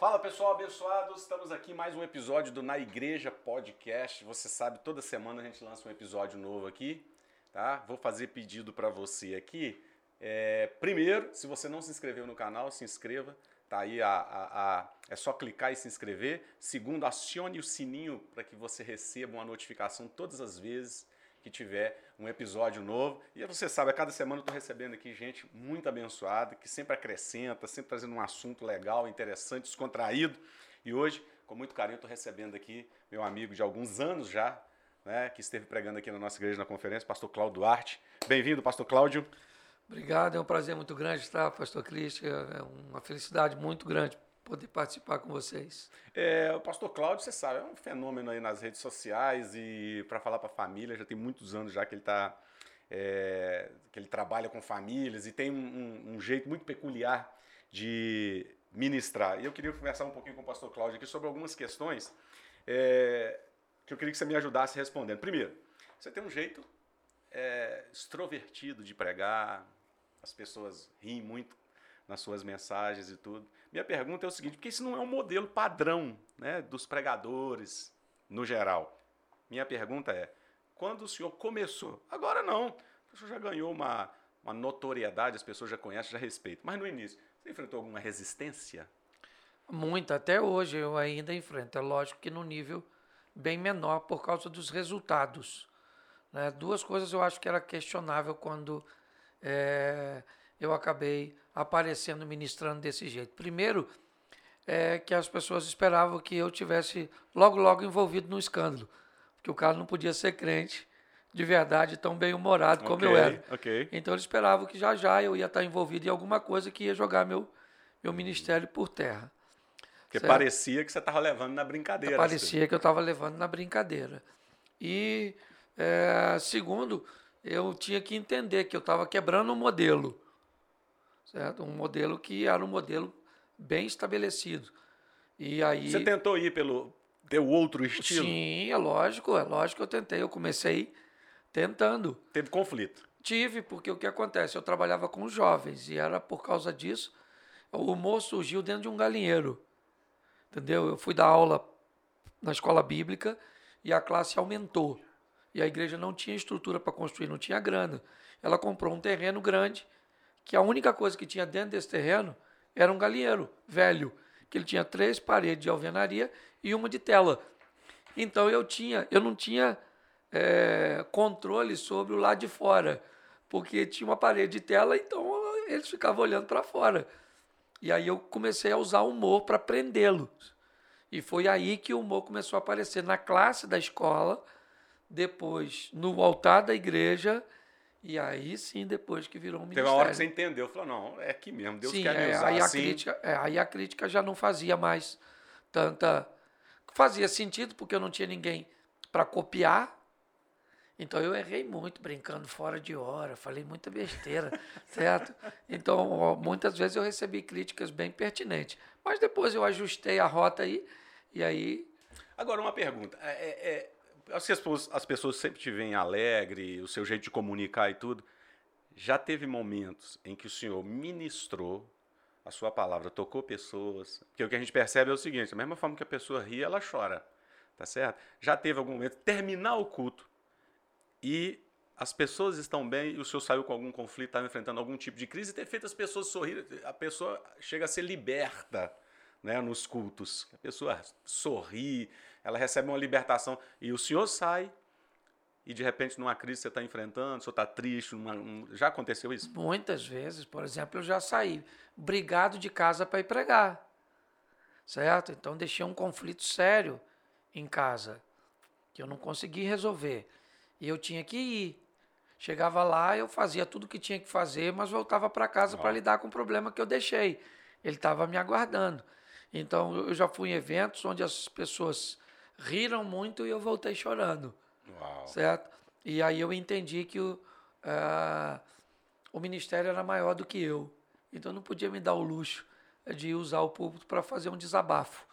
Fala pessoal abençoados, estamos aqui mais um episódio do Na Igreja Podcast. Você sabe, toda semana a gente lança um episódio novo aqui, tá? Vou fazer pedido para você aqui. É, primeiro, se você não se inscreveu no canal, se inscreva. Tá aí a, a, a, é só clicar e se inscrever. Segundo, acione o sininho para que você receba uma notificação todas as vezes que tiver um episódio novo. E você sabe, a cada semana eu estou recebendo aqui gente muito abençoada, que sempre acrescenta, sempre trazendo um assunto legal, interessante, descontraído. E hoje, com muito carinho, estou recebendo aqui meu amigo de alguns anos já, né, que esteve pregando aqui na nossa igreja na conferência, pastor Cláudio Duarte. Bem-vindo, pastor Cláudio. Obrigado, é um prazer muito grande estar, pastor Cristian, é uma felicidade muito grande poder participar com vocês. É, o pastor Cláudio, você sabe, é um fenômeno aí nas redes sociais e para falar para a família, já tem muitos anos já que ele está é, que ele trabalha com famílias e tem um, um, jeito muito peculiar de ministrar. E eu queria conversar um pouquinho com o pastor Cláudio aqui sobre algumas questões é, que eu queria que você me ajudasse respondendo. Primeiro, você tem um jeito é, extrovertido de pregar, as pessoas riem muito nas suas mensagens e tudo. Minha pergunta é o seguinte, porque isso não é um modelo padrão né, dos pregadores no geral. Minha pergunta é, quando o senhor começou? Agora não, o senhor já ganhou uma, uma notoriedade, as pessoas já conhecem, já respeitam. Mas no início, você enfrentou alguma resistência? Muito, até hoje eu ainda enfrento. É lógico que no nível bem menor por causa dos resultados. Né? Duas coisas eu acho que era questionável quando é, eu acabei aparecendo ministrando desse jeito. Primeiro, é que as pessoas esperavam que eu tivesse logo, logo envolvido no escândalo, porque o cara não podia ser crente de verdade tão bem humorado como okay, eu era. Okay. Então eles esperavam que já já eu ia estar envolvido em alguma coisa que ia jogar meu meu ministério por terra. Porque certo? parecia que você estava levando na brincadeira. Parecia que eu estava levando na brincadeira. E é, segundo, eu tinha que entender que eu estava quebrando um modelo certo? Um modelo que era um modelo bem estabelecido. E aí Você tentou ir pelo deu outro estilo? Sim, é lógico, é lógico que eu tentei, eu comecei tentando. Teve conflito? Tive, porque o que acontece, eu trabalhava com jovens e era por causa disso, o humor surgiu dentro de um galinheiro. Entendeu? Eu fui dar aula na escola bíblica e a classe aumentou. E a igreja não tinha estrutura para construir, não tinha grana. Ela comprou um terreno grande que a única coisa que tinha dentro desse terreno era um galinheiro velho, que ele tinha três paredes de alvenaria e uma de tela. Então eu tinha, eu não tinha é, controle sobre o lado de fora, porque tinha uma parede de tela, então eles ficavam olhando para fora. E aí eu comecei a usar o humor para prendê-los. E foi aí que o humor começou a aparecer na classe da escola, depois no altar da igreja e aí sim, depois que virou um Teve ministério. uma hora que você entendeu, falou, não, é aqui mesmo, Deus sim, quer me é, usar aí assim. A crítica, é, aí a crítica já não fazia mais tanta... Fazia sentido, porque eu não tinha ninguém para copiar. Então eu errei muito, brincando fora de hora, falei muita besteira, certo? Então, muitas vezes eu recebi críticas bem pertinentes. Mas depois eu ajustei a rota aí, e aí... Agora, uma pergunta. é, é, as as pessoas sempre te veem alegre, o seu jeito de comunicar e tudo. Já teve momentos em que o senhor ministrou a sua palavra, tocou pessoas. Porque o que a gente percebe é o seguinte: da mesma forma que a pessoa ri, ela chora. Tá certo? Já teve algum momento, terminar o culto e as pessoas estão bem e o senhor saiu com algum conflito, estava enfrentando algum tipo de crise ter feito as pessoas sorrir, a pessoa chega a ser liberta né, nos cultos. A pessoa sorri, ela recebe uma libertação. E o senhor sai e de repente numa crise você está enfrentando, o senhor está triste, um... já aconteceu isso? Muitas vezes, por exemplo, eu já saí brigado de casa para ir pregar, certo? Então deixei um conflito sério em casa que eu não consegui resolver e eu tinha que ir. Chegava lá, eu fazia tudo o que tinha que fazer, mas voltava para casa para lidar com o problema que eu deixei. Ele estava me aguardando. Então eu já fui em eventos onde as pessoas riram muito e eu voltei chorando. Uau. Certo? E aí eu entendi que o, uh, o ministério era maior do que eu. Então eu não podia me dar o luxo de usar o púlpito para fazer um desabafo.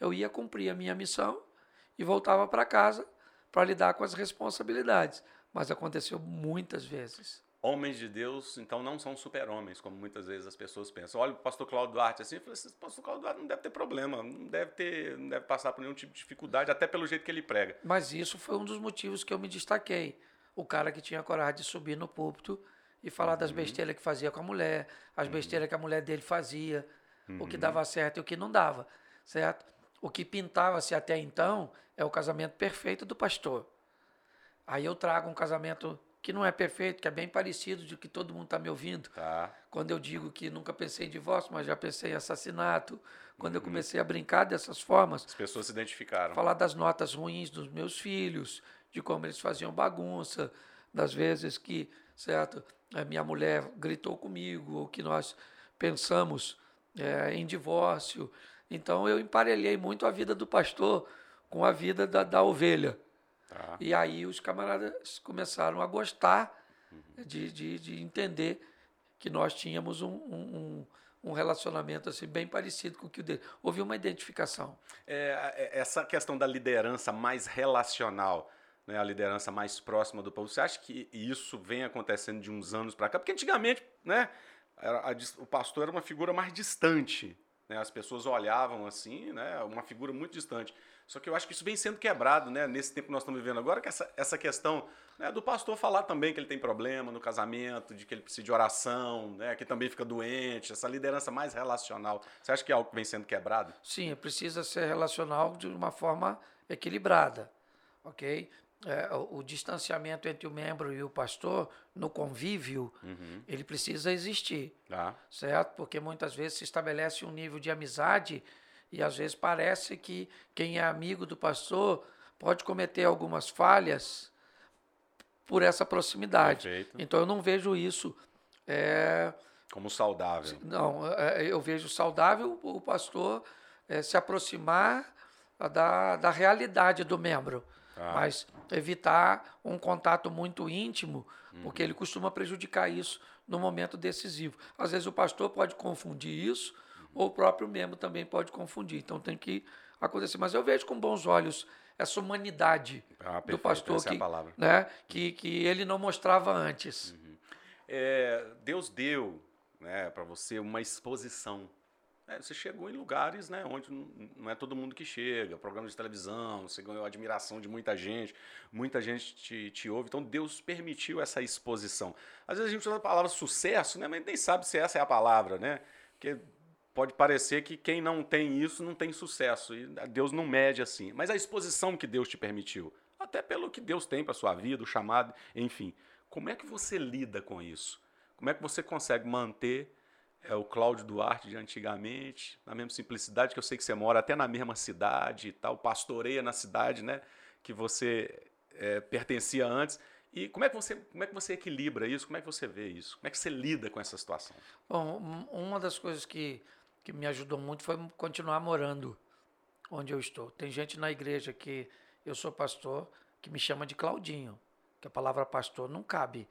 Eu ia cumprir a minha missão e voltava para casa para lidar com as responsabilidades. Mas aconteceu muitas vezes. Homens de Deus, então, não são super-homens, como muitas vezes as pessoas pensam. Olha o pastor Cláudio Duarte assim, eu falei assim, o pastor Cláudio Duarte não deve ter problema, não deve ter, não deve passar por nenhum tipo de dificuldade, até pelo jeito que ele prega. Mas isso foi um dos motivos que eu me destaquei. O cara que tinha coragem de subir no púlpito e falar uhum. das besteiras que fazia com a mulher, as uhum. besteiras que a mulher dele fazia, uhum. o que uhum. dava certo e o que não dava, certo? O que pintava-se até então é o casamento perfeito do pastor. Aí eu trago um casamento que não é perfeito, que é bem parecido de que todo mundo está me ouvindo. Tá. Quando eu digo que nunca pensei em divórcio, mas já pensei em assassinato. Quando uhum. eu comecei a brincar dessas formas. As pessoas se identificaram. Falar das notas ruins dos meus filhos, de como eles faziam bagunça, das vezes que, certo, a minha mulher gritou comigo, ou que nós pensamos é, em divórcio. Então eu emparelhei muito a vida do pastor com a vida da, da ovelha. Tá. E aí os camaradas começaram a gostar uhum. de, de, de, entender que nós tínhamos um, um, um, relacionamento assim bem parecido com o que o dele. Houve uma identificação. É, é, essa questão da liderança mais relacional, né, a liderança mais próxima do povo, você acha que isso vem acontecendo de uns anos para cá? Porque antigamente, né, a, o pastor era uma figura mais distante. Né, as pessoas olhavam assim, né, uma figura muito distante. Só que eu acho que isso vem sendo quebrado, né? Nesse tempo que nós estamos vivendo agora, que essa, essa questão né, do pastor falar também que ele tem problema no casamento, de que ele precisa de oração, né? Que também fica doente, essa liderança mais relacional. Você acha que é algo que vem sendo quebrado? Sim, precisa ser relacional de uma forma equilibrada, ok? É, o, o, distanciamento entre o membro e o pastor no convívio, uhum. ele precisa existir, ah. certo? Porque muitas vezes se estabelece um nível de amizade e às vezes parece que quem é amigo do pastor pode cometer algumas falhas por essa proximidade. Perfeito. Então eu não vejo isso. É, Como saudável. Não, é, eu vejo saudável o pastor é, se aproximar da, da realidade do membro. Ah. Mas evitar um contato muito íntimo, uhum. porque ele costuma prejudicar isso no momento decisivo. Às vezes o pastor pode confundir isso ou o próprio membro também pode confundir. Então tem que acontecer. Mas eu vejo com bons olhos essa humanidade ah, do pastor que, é né, que, que ele não mostrava antes. Uhum. É, Deus deu né, para você uma exposição. É, você chegou em lugares né, onde não é todo mundo que chega, programas de televisão, você ganhou a admiração de muita gente, muita gente te, te ouve, então Deus permitiu essa exposição. Às vezes a gente usa a palavra sucesso, né, mas nem sabe se essa é a palavra, né? Porque pode parecer que quem não tem isso não tem sucesso. E Deus não mede assim. Mas a exposição que Deus te permitiu, até pelo que Deus tem para sua vida, o chamado, enfim. Como é que você lida com isso? Como é que você consegue manter é, o Cláudio Duarte de antigamente, na mesma simplicidade que eu sei que você mora até na mesma cidade e tal, pastoreia na cidade, né, que você é, pertencia antes. E como é, que você, como é que você equilibra isso? Como é que você vê isso? Como é que você lida com essa situação? Bom, uma das coisas que que me ajudou muito foi continuar morando onde eu estou. Tem gente na igreja que eu sou pastor que me chama de Claudinho, que a palavra pastor não cabe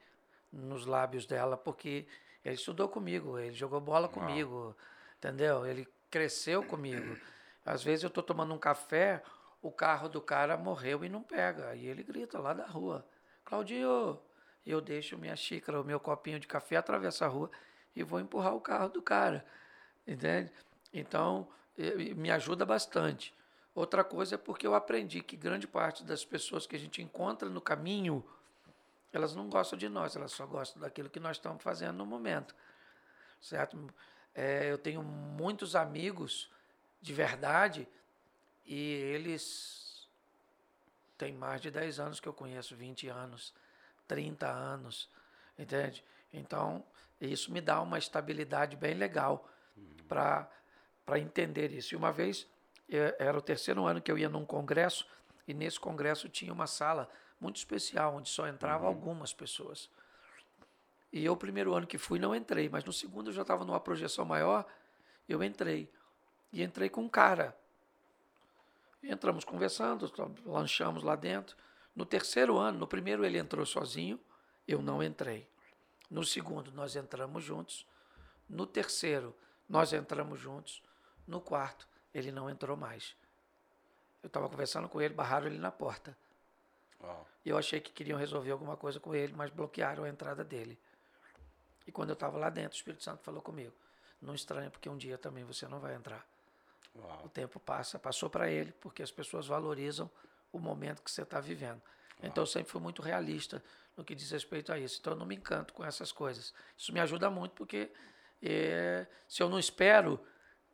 nos lábios dela porque ele estudou comigo, ele jogou bola comigo, entendeu? Ele cresceu comigo. Às vezes eu estou tomando um café, o carro do cara morreu e não pega. E ele grita lá da rua: Claudinho! E eu deixo minha xícara, o meu copinho de café, atravessa a rua e vou empurrar o carro do cara. Entende? Então, me ajuda bastante. Outra coisa é porque eu aprendi que grande parte das pessoas que a gente encontra no caminho, elas não gostam de nós, elas só gostam daquilo que nós estamos fazendo no momento. Certo? É, eu tenho muitos amigos de verdade e eles têm mais de 10 anos que eu conheço, 20 anos, 30 anos, entende? Então, isso me dá uma estabilidade bem legal para entender isso. E uma vez, é, era o terceiro ano que eu ia num congresso, e nesse congresso tinha uma sala muito especial, onde só entravam uhum. algumas pessoas. E eu, o primeiro ano que fui, não entrei, mas no segundo eu já estava numa projeção maior, eu entrei. E entrei com um cara. entramos conversando, lanchamos lá dentro. No terceiro ano, no primeiro ele entrou sozinho, eu não entrei. No segundo, nós entramos juntos. No terceiro, nós entramos juntos. No quarto, ele não entrou mais. Eu estava conversando com ele, barraram ele na porta. E eu achei que queriam resolver alguma coisa com ele, mas bloquearam a entrada dele. E quando eu estava lá dentro, o Espírito Santo falou comigo: não estranha, porque um dia também você não vai entrar. Uau. O tempo passa, passou para ele, porque as pessoas valorizam o momento que você está vivendo. Uau. Então eu sempre fui muito realista no que diz respeito a isso. Então eu não me encanto com essas coisas. Isso me ajuda muito, porque é, se eu não espero,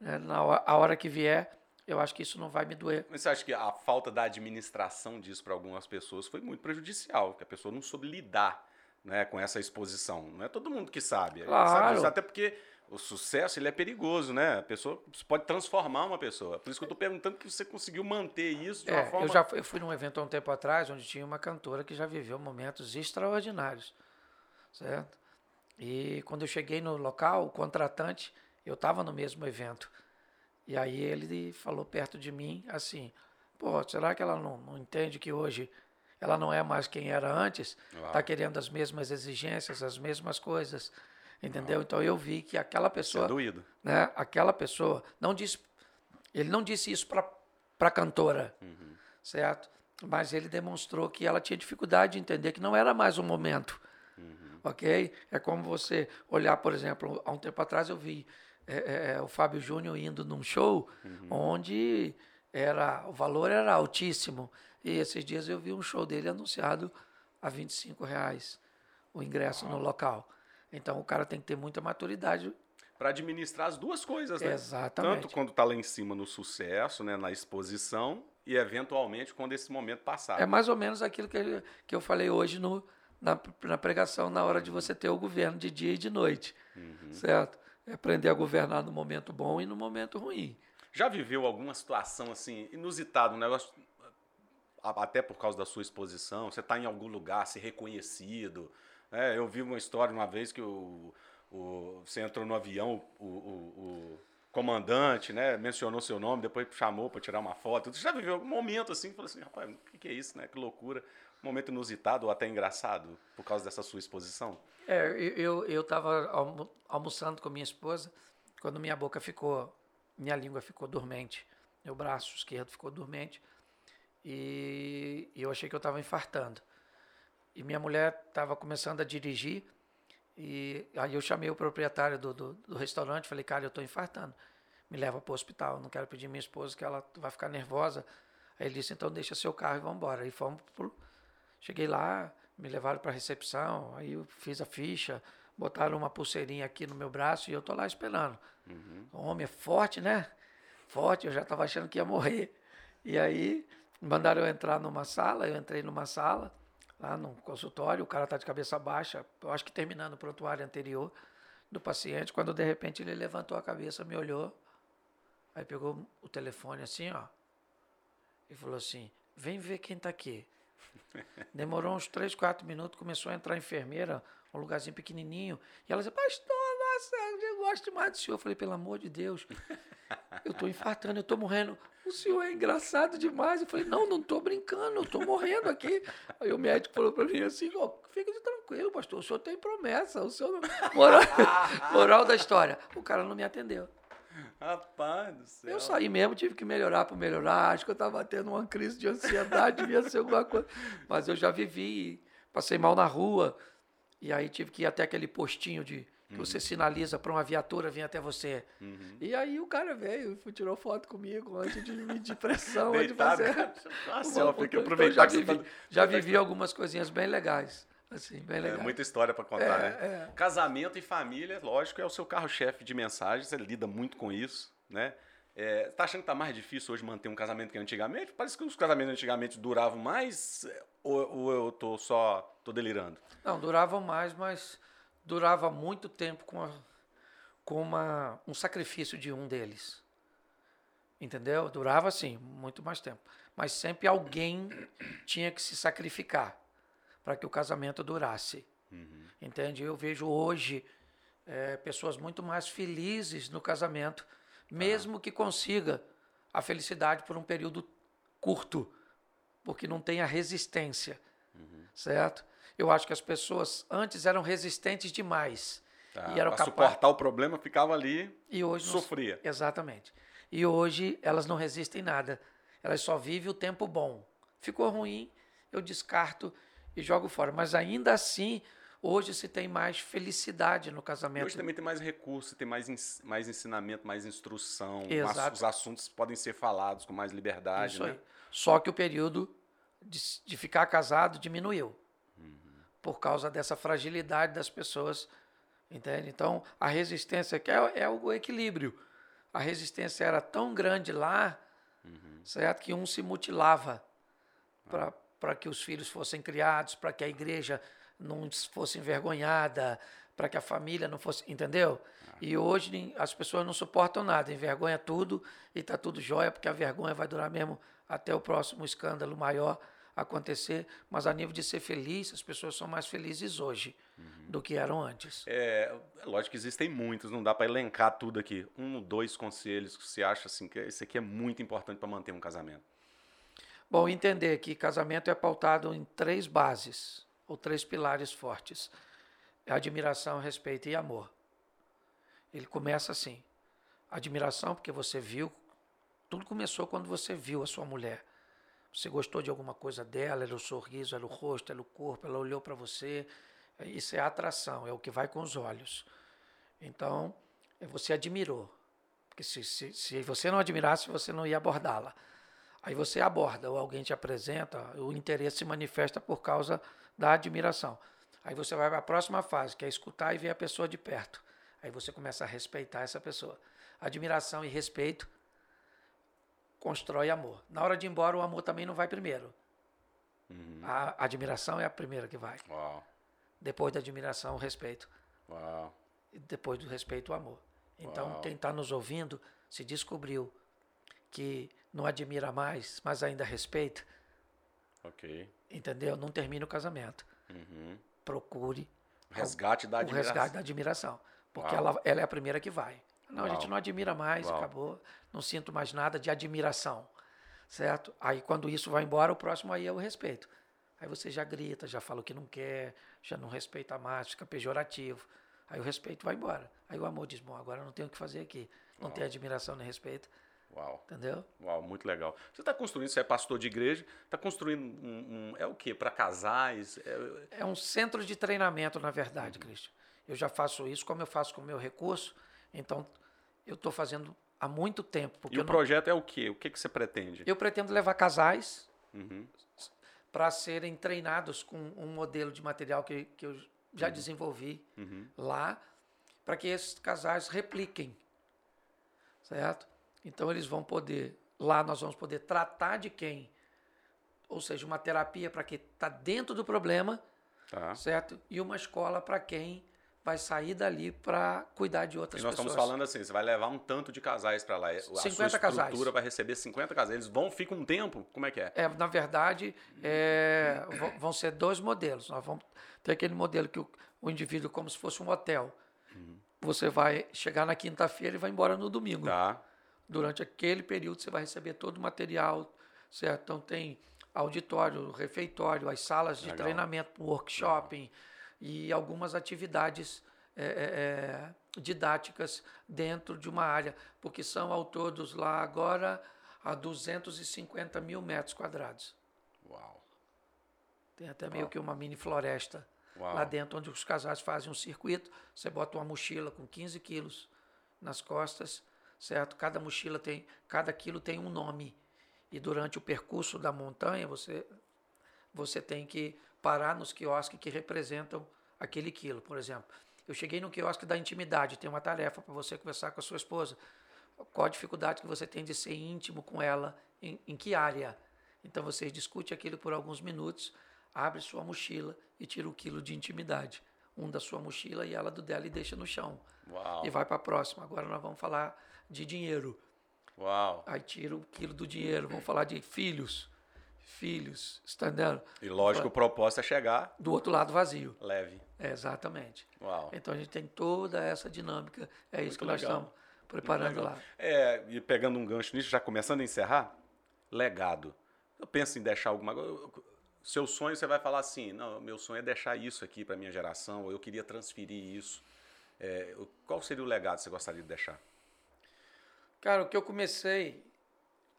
né, na hora, a hora que vier, eu acho que isso não vai me doer. Mas você acha que a falta da administração disso para algumas pessoas foi muito prejudicial, que a pessoa não soube lidar né, com essa exposição? Não é todo mundo que sabe. Claro. Sabe até porque o sucesso ele é perigoso, né? A pessoa pode transformar uma pessoa. Por isso que eu estou perguntando que você conseguiu manter isso de uma é, forma. Eu já fui, eu fui num evento há um tempo atrás onde tinha uma cantora que já viveu momentos extraordinários, certo? E quando eu cheguei no local, o contratante, eu estava no mesmo evento. E aí ele falou perto de mim assim: pô, será que ela não, não entende que hoje ela não é mais quem era antes? Está querendo as mesmas exigências, as mesmas coisas. Entendeu? Uau. Então eu vi que aquela pessoa. Isso é doído. Né, aquela pessoa não disse. Ele não disse isso para a cantora, uhum. certo? Mas ele demonstrou que ela tinha dificuldade de entender que não era mais o momento. Uhum. Ok? É como você olhar, por exemplo, há um tempo atrás eu vi é, é, é, o Fábio Júnior indo num show uhum. onde era o valor era altíssimo. E esses dias eu vi um show dele anunciado a 25 reais o ingresso no local. Então o cara tem que ter muita maturidade para administrar as duas coisas, né? Exatamente. Tanto quando está lá em cima no sucesso, né, na exposição e eventualmente quando esse momento passar. É mais ou menos aquilo que, que eu falei hoje no, na, na pregação, na hora de você ter o governo de dia e de noite, uhum. certo? É aprender a governar no momento bom e no momento ruim. Já viveu alguma situação assim inusitada, um negócio até por causa da sua exposição? Você está em algum lugar, ser reconhecido? É, eu vi uma história uma vez que o, o, você entrou no avião, o, o, o comandante, né, mencionou seu nome, depois chamou para tirar uma foto. Você já viveu algum momento assim, falou assim, rapaz, o que, que é isso, né? Que loucura. Momento inusitado ou até engraçado por causa dessa sua exposição? É, eu eu estava almoçando com minha esposa quando minha boca ficou, minha língua ficou dormente, meu braço esquerdo ficou dormente e, e eu achei que eu estava infartando. E minha mulher estava começando a dirigir e aí eu chamei o proprietário do, do, do restaurante, falei, cara, eu estou infartando, me leva para o hospital, não quero pedir minha esposa que ela vai ficar nervosa. Aí ele disse, então deixa seu carro e vamos embora. Aí fomos pro... Cheguei lá, me levaram para a recepção, aí eu fiz a ficha, botaram uma pulseirinha aqui no meu braço e eu tô lá esperando. Uhum. O homem é forte, né? Forte, eu já estava achando que ia morrer. E aí mandaram eu entrar numa sala, eu entrei numa sala, lá no consultório, o cara tá de cabeça baixa, eu acho que terminando o prontuário anterior do paciente, quando de repente ele levantou a cabeça, me olhou, aí pegou o telefone assim, ó, e falou assim, vem ver quem tá aqui. Demorou uns 3, 4 minutos, começou a entrar a enfermeira, um lugarzinho pequenininho. E ela disse, pastor, nossa, eu gosto demais do senhor. Eu falei, pelo amor de Deus, eu estou infartando, eu estou morrendo. O senhor é engraçado demais. Eu falei, não, não estou brincando, eu estou morrendo aqui. Aí o médico falou para mim assim, oh, fica tranquilo, pastor, o senhor tem promessa. O senhor moral, moral da história, o cara não me atendeu. Rapaz do céu. Eu saí mesmo, tive que melhorar para melhorar. Acho que eu estava tendo uma crise de ansiedade, devia ser alguma coisa. Mas eu já vivi, passei mal na rua. E aí tive que ir até aquele postinho de que uhum. você sinaliza para uma viatura vir até você. Uhum. E aí o cara veio, tirou foto comigo antes de medir pressão, antes de fazer. Nossa, eu aproveitar então, já vivi, tá... já vivi algumas coisinhas bem legais. Assim. É muita história para contar, é, né? É. Casamento e família, lógico, é o seu carro-chefe de mensagens, você lida muito com isso, né? É, tá achando que tá mais difícil hoje manter um casamento que antigamente? Parece que os casamentos antigamente duravam mais, ou, ou eu tô só tô delirando? Não, duravam mais, mas durava muito tempo com, a, com uma, um sacrifício de um deles. Entendeu? Durava assim, muito mais tempo. Mas sempre alguém tinha que se sacrificar para que o casamento durasse. Uhum. Entende? Eu vejo hoje é, pessoas muito mais felizes no casamento, mesmo ah. que consiga a felicidade por um período curto, porque não tem a resistência, uhum. certo? Eu acho que as pessoas antes eram resistentes demais. Tá, e eram capazes... suportar o problema, ficava ali e hoje sofria. Não... Exatamente. E hoje elas não resistem nada. Elas só vivem o tempo bom. Ficou ruim, eu descarto e jogo fora. Mas ainda assim, Hoje se tem mais felicidade no casamento. Hoje também tem mais recurso, tem mais, mais ensinamento, mais instrução. Exato. Os assuntos podem ser falados com mais liberdade. Isso né? aí. Só que o período de, de ficar casado diminuiu. Por causa dessa fragilidade das pessoas. Entende? Então, a resistência, que é, é o equilíbrio. A resistência era tão grande lá, certo? Que um se mutilava para que os filhos fossem criados, para que a igreja não fosse envergonhada, para que a família não fosse. Entendeu? E hoje as pessoas não suportam nada, envergonha tudo e está tudo jóia, porque a vergonha vai durar mesmo até o próximo escândalo maior acontecer. Mas a nível de ser feliz, as pessoas são mais felizes hoje do que eram antes. É, lógico que existem muitos, não dá para elencar tudo aqui. Um dois conselhos que você acha assim que esse aqui é muito importante para manter um casamento. Bom, entender que casamento é pautado em três bases, ou três pilares fortes: admiração, respeito e amor. Ele começa assim: admiração, porque você viu, tudo começou quando você viu a sua mulher. Você gostou de alguma coisa dela, era o sorriso, era o rosto, era o corpo, ela olhou para você. Isso é atração, é o que vai com os olhos. Então, eh, você admirou. Porque se, se, se você não admirasse, você não ia abordá-la. Aí você aborda, ou alguém te apresenta, o interesse se manifesta por causa da admiração. Aí você vai para a próxima fase, que é escutar e ver a pessoa de perto. Aí você começa a respeitar essa pessoa. Admiração e respeito constrói amor. Na hora de ir embora, o amor também não vai primeiro. A admiração é a primeira que vai. Uau, Depois da admiração, o respeito. uau. E depois do respeito, o amor. Então, Uau. quem está nos ouvindo, se descobriu que não admira mais, mas ainda respeita, Ok. entendeu? Não termina o casamento. Uhum. Procure Resgate da o admiração. resgate da admiração. Porque Uau. ela, ela é a primeira que vai. Não, a Uau. gente não admira mais, Uau. acabou. Não sinto mais nada de admiração. Certo? Aí quando isso vai embora, o próximo aí é o respeito. Aí você já grita, já fala o que não quer, já não respeita mais, fica pejorativo. Aí o respeito vai embora. Aí o amor diz: Bom, agora não tenho o que fazer aqui. Não tem admiração nem respeito. Uau. Entendeu? Uau, muito legal. Você está construindo, você é pastor de igreja, está construindo um, um- É o quê? Para casais? É- É um centro de treinamento, na verdade, Cristian. Eu já faço isso, como eu faço com o meu recurso, então eu estou fazendo há muito tempo. Porque E o não- projeto é o quê? O que, que você pretende? Eu pretendo levar casais Uhum. para serem treinados com um modelo de material que, que eu já desenvolvi Uhum. lá, para que esses casais repliquem. Certo? Então eles vão poder, lá nós vamos poder tratar de quem, ou seja, uma terapia para quem está dentro do problema, Tá. certo? E uma escola para quem vai sair dali para cuidar de E outras nós pessoas. estamos falando assim, você vai levar um tanto de casais para lá. A sua 50 estrutura casais. vai receber 50 casais. Eles vão, ficam um tempo? Como é que é? É, na verdade, é, vão- ser dois modelos. Nós vamos ter aquele modelo que o, o indivíduo, como se fosse um hotel. Você vai chegar na quinta-feira e vai embora no domingo. Tá. Durante aquele período, você vai receber todo o material, certo? Então, tem auditório, refeitório, as salas de Legal. treinamento, workshop e algumas atividades é, é, é, didáticas dentro de uma área, porque são ao todos lá agora a 250 mil metros quadrados. Uau. Tem até meio que uma mini floresta Uau. lá dentro, onde os casais fazem um circuito. Você bota uma mochila com 15 quilos nas costas, certo? Cada mochila tem, cada quilo tem um nome. E durante o percurso da montanha, você, você tem que parar nos quiosques que representam aquele quilo. Por exemplo, eu cheguei no quiosque da intimidade, tem uma tarefa para você conversar com a sua esposa. Qual a dificuldade que você tem de ser íntimo com ela? Em, em que área? Então você discute aquilo por alguns minutos, abre sua mochila e tira o quilo de intimidade. Um da sua mochila e ela do dela e deixa no chão. Uau. E vai para a próxima. Agora nós vamos falar de dinheiro. Uau. Aí tira o quilo do dinheiro. Vamos falar de filhos. Filhos. Está entendendo? E lógico, o propósito é chegar Do outro lado vazio. leve. É, exatamente. Uau. Então a gente tem toda essa dinâmica. É isso Muito que nós legal. estamos preparando lá. É, e pegando um gancho nisso, já começando a encerrar, legado. Eu penso em deixar alguma coisa. Seu sonho, você vai falar assim: não, meu sonho é deixar isso aqui para minha geração, ou eu queria transferir isso. É, qual seria o legado que você gostaria de deixar? Cara, o que eu comecei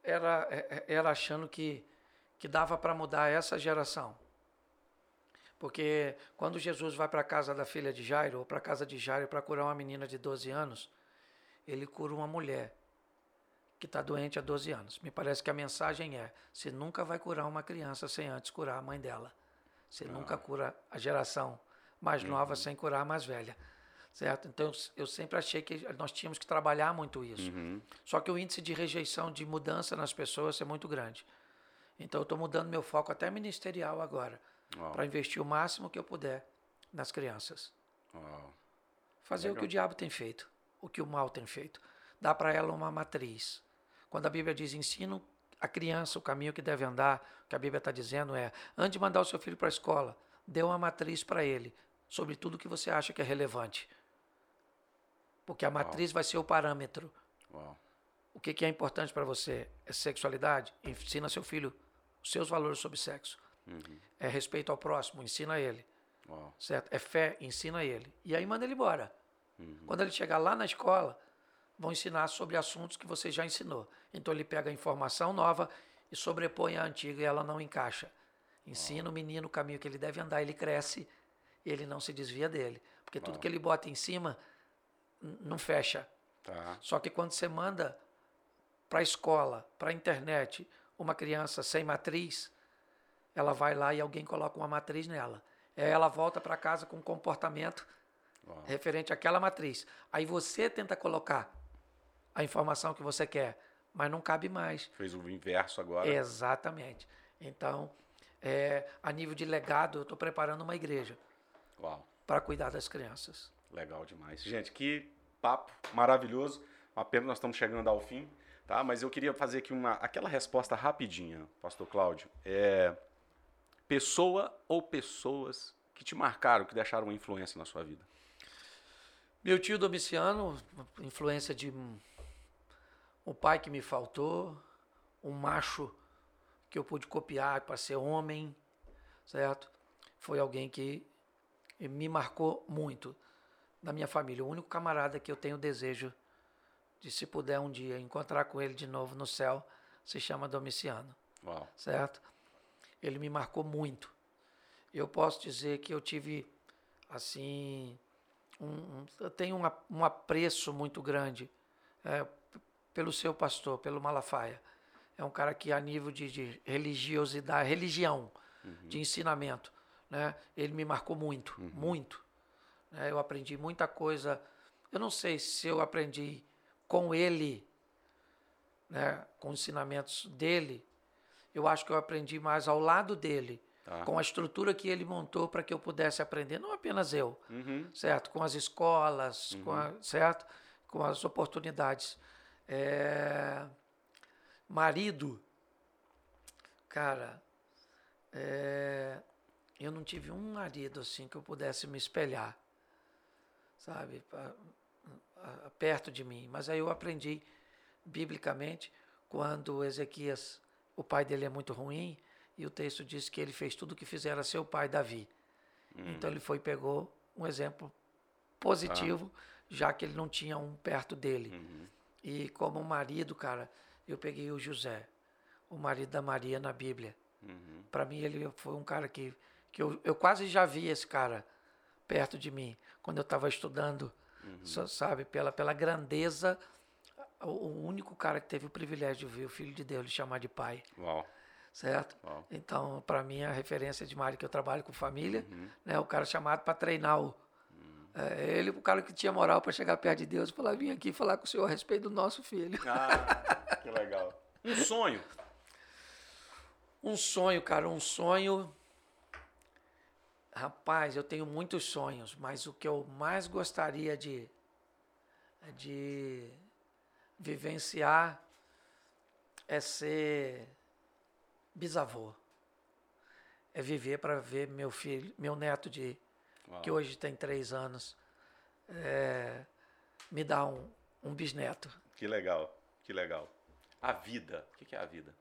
era, é- era achando que, que dava para mudar essa geração. Porque quando Jesus vai para a casa da filha de Jairo, ou para a casa de Jairo para curar uma menina de 12 anos, ele cura uma mulher que está doente há 12 anos. Me parece que a mensagem é: você nunca vai curar uma criança sem antes curar a mãe dela. Você ah. nunca cura a geração mais nova uhum. sem curar a mais velha. Certo? Então eu sempre achei que nós tínhamos que trabalhar muito isso. Uhum. Só que o índice de rejeição, de mudança nas pessoas é muito grande. Então eu estou mudando meu foco até ministerial agora, para investir o máximo que eu puder nas crianças. Uau. Fazer Legal. o que o diabo tem feito, o que o mal tem feito. Dá para ela uma matriz. Quando a Bíblia diz ensino a criança o caminho que deve andar, o que a Bíblia está dizendo é: antes de mandar o seu filho para a escola, dê uma matriz para ele sobre tudo que você acha que é relevante. Porque a matriz Uau. vai ser o parâmetro. Uau. O que, que é importante para você? É sexualidade? Ensina seu filho os seus valores sobre sexo. Uhum. É respeito ao próximo? Ensina ele. Uau. Certo? É fé? Ensina ele. E aí manda ele embora. Uhum. Quando ele chegar lá na escola, vão ensinar sobre assuntos que você já ensinou. Então ele pega a informação nova e sobrepõe a antiga e ela não encaixa. Ensina o menino o caminho que ele deve andar, ele cresce e ele não se desvia dele. Porque tudo que ele bota em cima não fecha. Tá. Só que quando você manda para a escola, para a internet, uma criança sem matriz, ela vai lá e alguém coloca uma matriz nela. Aí ela volta para casa com um comportamento Uau. referente àquela matriz. Aí você tenta colocar a informação que você quer, mas não cabe mais. Fez o inverso agora. Exatamente. Então, é, a nível de legado, eu estou preparando uma igreja para cuidar das crianças. Legal demais. Gente, que papo maravilhoso. Apenas nós estamos chegando ao fim, tá? Mas eu queria fazer aqui uma aquela resposta rapidinha, Pastor Cláudio. É pessoa ou pessoas que te marcaram, que deixaram uma influência na sua vida? Meu tio Domiciano, influência de um pai que me faltou, um macho que eu pude copiar para ser homem, certo? Foi alguém que me marcou muito da minha família. O único camarada que eu tenho desejo de, se puder um dia, encontrar com ele de novo no céu, se chama Domiciano. Uau. Certo? Ele me marcou muito. Eu posso dizer que eu tive, assim, um, eu tenho um, um apreço muito grande é, pelo seu pastor, pelo Malafaia. É um cara que, a nível de, de religiosidade, religião, uhum. de ensinamento, né? ele me marcou muito, uhum. muito. Né? Eu aprendi muita coisa. Eu não sei se eu aprendi com ele, né? com os ensinamentos dele. Eu acho que eu aprendi mais ao lado dele, tá. com a estrutura que ele montou para que eu pudesse aprender, não apenas eu, uhum. certo? Com as escolas, com a, uhum. certo? Com as oportunidades. É... Marido, cara, é... eu não tive um marido assim que eu pudesse me espelhar sabe, perto de mim. Mas aí eu aprendi biblicamente quando Ezequias, o pai dele é muito ruim, e o texto diz que ele fez tudo o que fizera seu pai Davi. Hum. Então ele foi e pegou um exemplo positivo, ah. já que ele não tinha um perto dele. Uhum. E como marido, cara, eu peguei o José, o marido da Maria na Bíblia. Uhum. Para mim ele foi um cara que, que eu, eu quase já vi esse cara perto de mim quando eu estava estudando, uhum. sabe, pela, pela grandeza. O, único cara que teve o privilégio de ver o Filho de Deus lhe chamar de pai. Uau. Certo? Uau. Então, para mim, a referência de Mário, que eu trabalho com família, uhum. né, o cara chamado para treinar o. Uhum. É, ele, o cara que tinha moral para chegar perto de Deus e falar: vim aqui falar com o senhor a respeito do nosso filho. Ah, que legal. Um sonho. Um sonho, cara, um sonho Rapaz, eu tenho muitos sonhos, mas o que eu mais gostaria de, de vivenciar é ser bisavô. É viver para ver meu filho, meu neto de Uau. que hoje tem três anos, é, me dar um, um bisneto. Que legal, que legal. A vida, o que é a vida?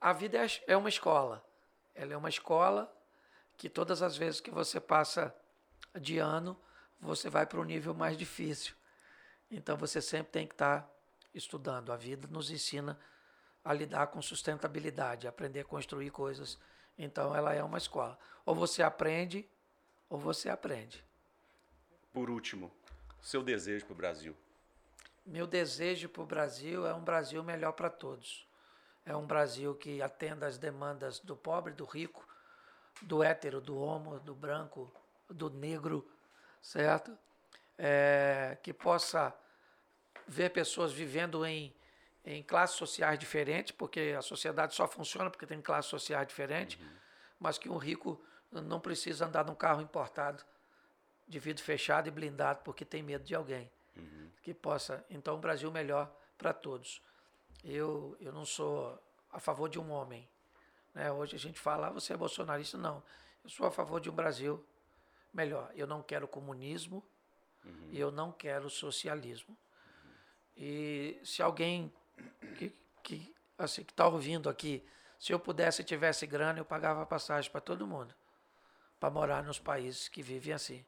A vida é, é uma escola. Ela é uma escola que todas as vezes que você passa de ano, você vai para um nível mais difícil. Então você sempre tem que estar tá estudando. A vida nos ensina a lidar com sustentabilidade, aprender a construir coisas Então ela é uma escola. Ou você aprende, ou você aprende. Por último, seu desejo para o Brasil? Meu desejo para o Brasil é um Brasil melhor para todos. É um Brasil que atenda às demandas do pobre, do rico, do hétero, do homo, do branco, do negro, certo? É, que possa ver pessoas vivendo em, em classes sociais diferentes, porque a sociedade só funciona porque tem classes sociais diferentes, uhum. mas que um rico não precisa andar num carro importado de vidro fechado e blindado porque tem medo de alguém. Uhum. Que possa. Então, um Brasil melhor para todos. Eu, eu não sou a favor de um homem. Né? Hoje a gente fala, ah, você é bolsonarista. Não. Eu sou a favor de um Brasil melhor. Eu não quero comunismo uhum. e eu não quero socialismo. Uhum. E se alguém que, que assim, está ouvindo aqui, se eu pudesse e tivesse grana, eu pagava passagem para todo mundo para morar nos países que vivem assim,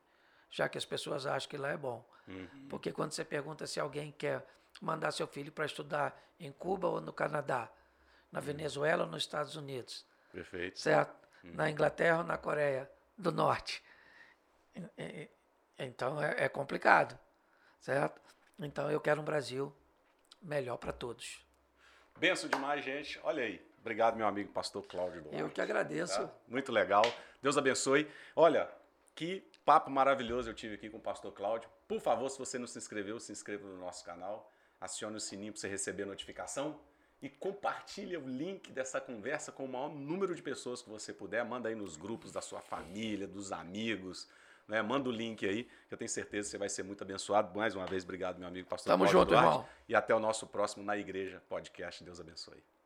já que as pessoas acham que lá é bom. Uhum. Porque quando você pergunta se alguém quer mandar seu filho para estudar em Cuba ou no Canadá, na. Venezuela ou nos Estados Unidos, Perfeito. certo? Uhum. Na Inglaterra ou na Coreia do Norte. Então é, é complicado, certo? Então eu quero um Brasil melhor para todos. Benção demais, gente. Olha aí. Obrigado, meu amigo pastor Cláudio Duarte. Eu que agradeço. Tá? Muito legal. Deus abençoe. Olha, que papo maravilhoso eu tive aqui com o pastor Cláudio. Por favor, se você não se inscreveu, se inscreva no nosso canal. Acione o sininho para você receber a notificação. E compartilhe o link dessa conversa com o maior número de pessoas que você puder. Manda aí nos grupos da sua família, dos amigos. Né? Manda o link aí, que eu tenho certeza que você vai ser muito abençoado. Mais uma vez, obrigado, meu amigo pastor Tamo Cláudio junto, Duarte. irmão. E até o nosso próximo Na Igreja Podcast. Deus abençoe.